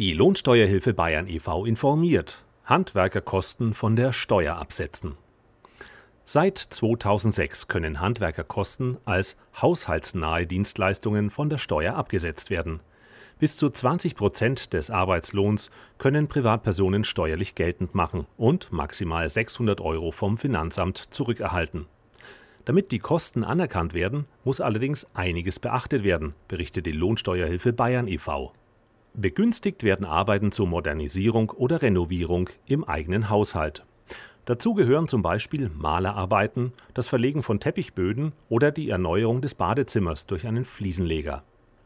Die Lohnsteuerhilfe Bayern e.V. informiert. Handwerkerkosten von der Steuer absetzen. Seit 2006 können Handwerkerkosten als haushaltsnahe Dienstleistungen von der Steuer abgesetzt werden. Bis zu 20 Prozent des Arbeitslohns können Privatpersonen steuerlich geltend machen und maximal 600 Euro vom Finanzamt zurückerhalten. Damit die Kosten anerkannt werden, muss allerdings einiges beachtet werden, berichtet die Lohnsteuerhilfe Bayern e.V. Begünstigt werden Arbeiten zur Modernisierung oder Renovierung im eigenen Haushalt. Dazu gehören zum Beispiel Malerarbeiten, das Verlegen von Teppichböden oder die Erneuerung des Badezimmers durch einen Fliesenleger.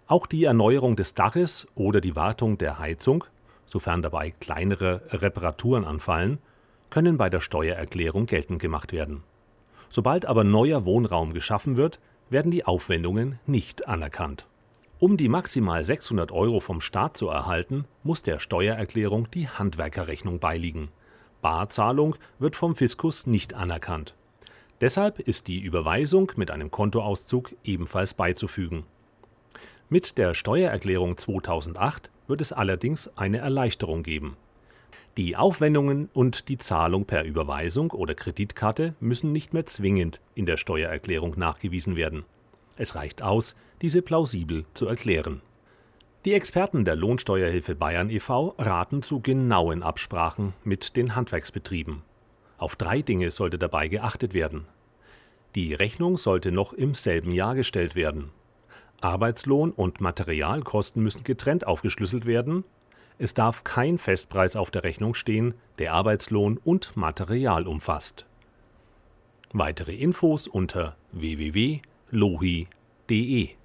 Auch die Erneuerung des Daches oder die Wartung der Heizung, sofern dabei kleinere Reparaturen anfallen, können bei der Steuererklärung geltend gemacht werden. Sobald aber neuer Wohnraum geschaffen wird, werden die Aufwendungen nicht anerkannt. Um die maximal 600 Euro vom Staat zu erhalten, muss der Steuererklärung die Handwerkerrechnung beiliegen. Barzahlung wird vom Fiskus nicht anerkannt. Deshalb ist die Überweisung mit einem Kontoauszug ebenfalls beizufügen. Mit der Steuererklärung 2008 wird es allerdings eine Erleichterung geben. Die Aufwendungen und die Zahlung per Überweisung oder Kreditkarte müssen nicht mehr zwingend in der Steuererklärung nachgewiesen werden. Es reicht aus, diese plausibel zu erklären. Die Experten der Lohnsteuerhilfe Bayern e.V. raten zu genauen Absprachen mit den Handwerksbetrieben. Auf drei Dinge sollte dabei geachtet werden. Die Rechnung sollte noch im selben Jahr gestellt werden. Arbeitslohn und Materialkosten müssen getrennt aufgeschlüsselt werden. Es darf kein Festpreis auf der Rechnung stehen, der Arbeitslohn und Material umfasst. Weitere Infos unter www lohi.de